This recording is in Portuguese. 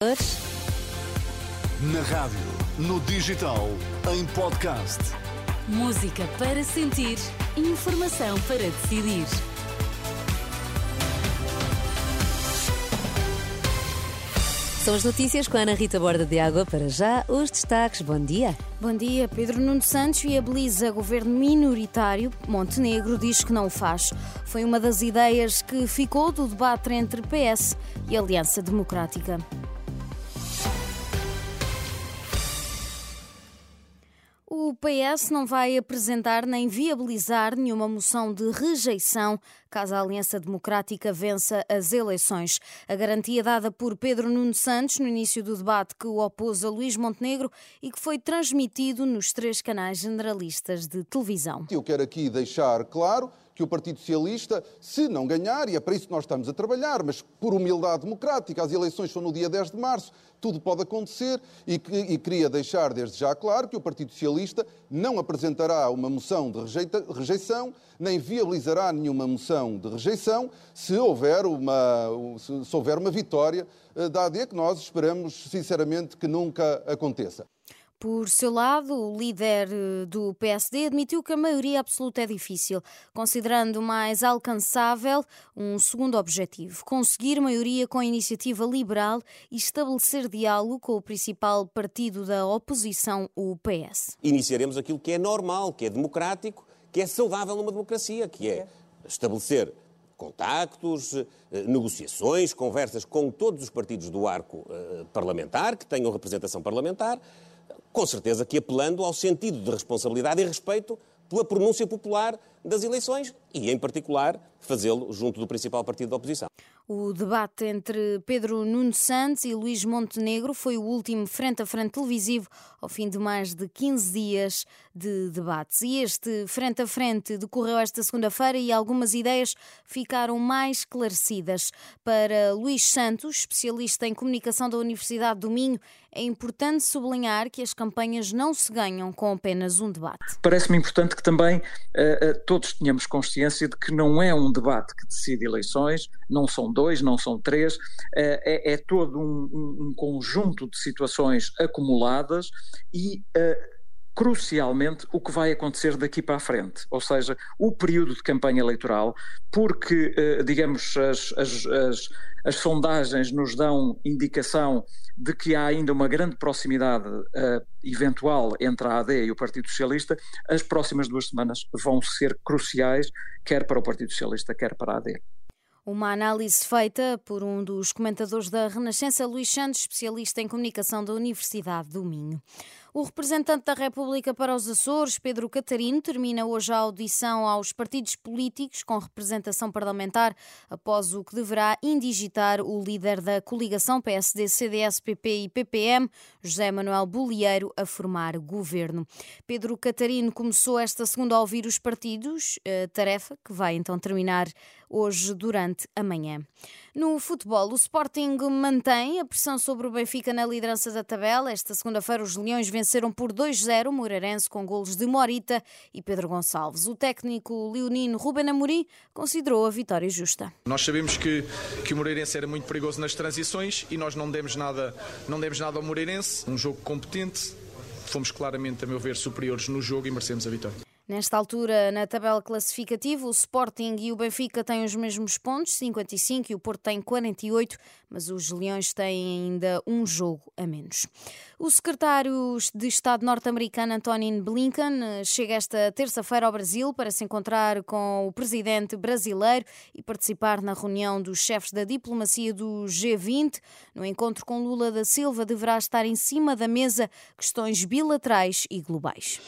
Na rádio, no digital, em podcast. Música para sentir, informação para decidir. São as notícias com a Ana Rita Borda de Água. Para já, os destaques. Bom dia. Bom dia. Pedro Nuno Santos viabiliza governo minoritário. Montenegro diz que não o faz. Foi uma das ideias que ficou do debate entre PS e Aliança Democrática. O PS não vai apresentar nem viabilizar nenhuma moção de rejeição caso a Aliança Democrática vença as eleições. A garantia dada por Pedro Nuno Santos no início do debate que o opôs a Luís Montenegro e que foi transmitido nos três canais generalistas de televisão. Eu quero aqui deixar claro que o Partido Socialista, se não ganhar, e é para isso que nós estamos a trabalhar, mas por humildade democrática, as eleições são no dia 10 de março, tudo pode acontecer, e, e queria deixar desde já claro que o Partido Socialista não apresentará uma moção de rejeita, rejeição, nem viabilizará nenhuma moção de rejeição, se houver uma, se, se houver uma vitória eh, da AD, que nós esperamos sinceramente que nunca aconteça. Por seu lado, o líder eh, do PSD admitiu que a maioria absoluta é difícil, considerando mais alcançável um segundo objetivo: conseguir maioria com a iniciativa liberal e estabelecer diálogo com o principal partido da oposição, o PS. Iniciaremos aquilo que é normal, que é democrático, que é saudável numa democracia, que é estabelecer contactos, eh, negociações, conversas com todos os partidos do arco eh, parlamentar, que tenham representação parlamentar com certeza que apelando ao sentido de responsabilidade e respeito pela pronúncia popular das eleições e, em particular, fazê-lo junto do principal partido da oposição. O debate entre Pedro Nuno Santos e Luís Montenegro foi o último frente a frente televisivo ao fim de mais de 15 dias de debates. E este frente a frente decorreu esta segunda-feira e algumas ideias ficaram mais esclarecidas. Para Luís Santos, especialista em comunicação da Universidade do Minho, é importante sublinhar que as campanhas não se ganham com apenas um debate. Parece-me importante que também uh, todos tenhamos consciência de que não é um debate que decide eleições, não são dois, não são três, uh, é, é, todo um, um, conjunto de situações acumuladas e crucialmente o que vai acontecer daqui para a frente, ou seja, o período de campanha eleitoral, porque, eh, digamos, as, as, as, as sondagens nos dão indicação de que há ainda uma grande proximidade uh, eventual entre a AD e o Partido Socialista, as próximas duas semanas vão ser cruciais, quer para o Partido Socialista, quer para a AD. Uma análise feita por um dos comentadores da Renascença, Luís Santos, especialista em comunicação da Universidade do Minho. O representante da República para os Açores, Pedro Catarino, termina hoje a audição aos partidos políticos com representação parlamentar, após o que deverá indigitar o líder da coligação PSD, CDS, PP e PPM, José Manuel Bolieiro, a formar governo. Pedro Catarino começou esta segunda a ouvir os partidos, tarefa que vai então terminar hoje durante a manhã. No futebol, o Sporting mantém a pressão sobre o Benfica na liderança da tabela. Esta segunda-feira, os Leões venceram por 2-0 o Moreirense com golos de Morita e Pedro Gonçalves. O técnico leonino Ruben Amorim considerou a vitória justa. Nós sabemos que, que o Moreirense era muito perigoso nas transições e nós não demos nada, não demos nada ao Moreirense. Um jogo competente, fomos claramente, a meu ver, superiores no jogo e merecemos a vitória. Nesta altura, na tabela classificativa, o Sporting e o Benfica têm os mesmos pontos, 55, e o Porto tem 48, mas os Leões têm ainda um jogo a menos. O secretário de Estado norte-americano Antonin Blinken chega esta terça-feira ao Brasil para se encontrar com o presidente brasileiro e participar na reunião dos chefes da diplomacia do G20. No encontro com Lula da Silva, deverá estar em cima da mesa questões bilaterais e globais.